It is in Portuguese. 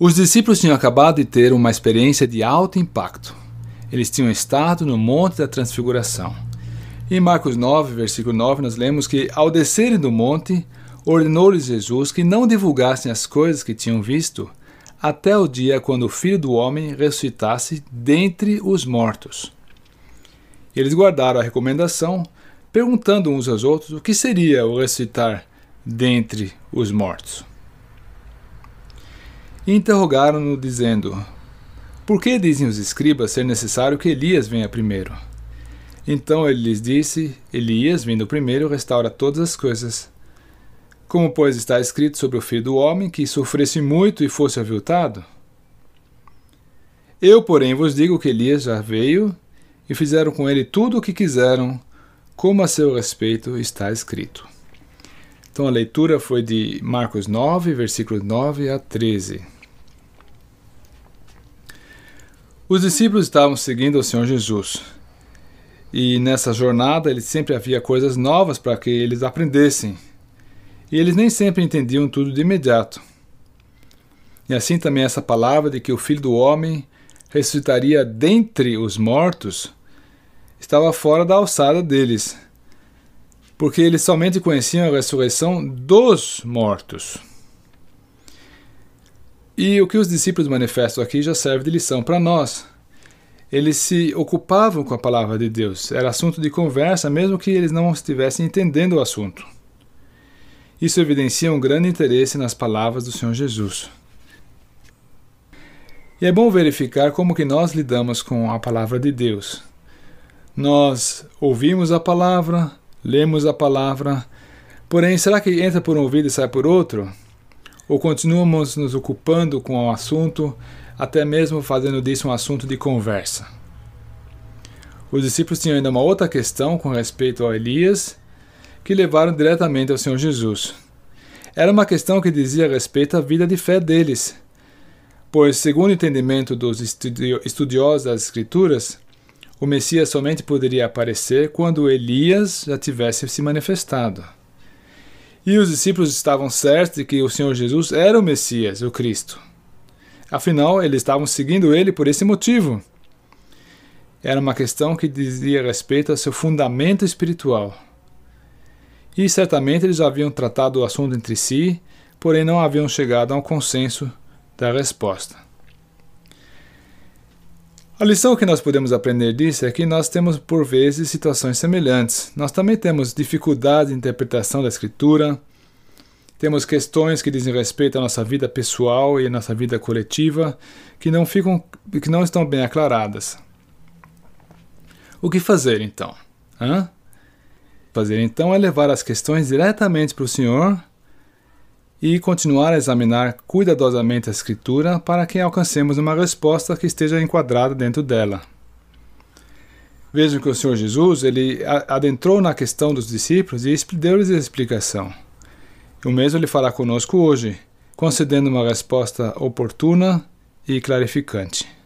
Os discípulos tinham acabado de ter uma experiência de alto impacto. Eles tinham estado no Monte da Transfiguração. Em Marcos 9, versículo 9, nós lemos que, ao descerem do monte, ordenou-lhes Jesus que não divulgassem as coisas que tinham visto, até o dia quando o Filho do Homem ressuscitasse dentre os mortos. Eles guardaram a recomendação, perguntando uns aos outros o que seria o ressuscitar dentre os mortos. E interrogaram-no, dizendo: Por que dizem os escribas ser necessário que Elias venha primeiro? Então ele lhes disse: Elias, vindo primeiro, restaura todas as coisas. Como, pois, está escrito sobre o filho do homem, que sofresse muito e fosse aviltado? Eu, porém, vos digo que Elias já veio e fizeram com ele tudo o que quiseram, como a seu respeito está escrito. Então a leitura foi de Marcos 9, versículos 9 a 13. Os discípulos estavam seguindo o Senhor Jesus. E nessa jornada ele sempre havia coisas novas para que eles aprendessem. E eles nem sempre entendiam tudo de imediato. E assim também essa palavra de que o Filho do Homem ressuscitaria dentre os mortos estava fora da alçada deles, porque eles somente conheciam a ressurreição dos mortos. E o que os discípulos manifestam aqui já serve de lição para nós. Eles se ocupavam com a palavra de Deus, era assunto de conversa, mesmo que eles não estivessem entendendo o assunto. Isso evidencia um grande interesse nas palavras do Senhor Jesus. E é bom verificar como que nós lidamos com a palavra de Deus. Nós ouvimos a palavra, lemos a palavra, porém, será que entra por um ouvido e sai por outro? Ou continuamos nos ocupando com o assunto, até mesmo fazendo disso um assunto de conversa. Os discípulos tinham ainda uma outra questão com respeito a Elias, que levaram diretamente ao Senhor Jesus. Era uma questão que dizia respeito à vida de fé deles, pois, segundo o entendimento dos estudiosos das Escrituras, o Messias somente poderia aparecer quando Elias já tivesse se manifestado. E os discípulos estavam certos de que o Senhor Jesus era o Messias, o Cristo. Afinal, eles estavam seguindo ele por esse motivo. Era uma questão que dizia respeito ao seu fundamento espiritual. E certamente eles haviam tratado o assunto entre si, porém não haviam chegado a um consenso da resposta. A lição que nós podemos aprender disso é que nós temos por vezes situações semelhantes. Nós também temos dificuldade de interpretação da escritura, temos questões que dizem respeito à nossa vida pessoal e à nossa vida coletiva que não ficam que não estão bem aclaradas. O que fazer então? Hã? Fazer então é levar as questões diretamente para o Senhor e continuar a examinar cuidadosamente a Escritura para que alcancemos uma resposta que esteja enquadrada dentro dela. Vejam que o Senhor Jesus ele adentrou na questão dos discípulos e deu-lhes a explicação. O mesmo ele fará conosco hoje, concedendo uma resposta oportuna e clarificante.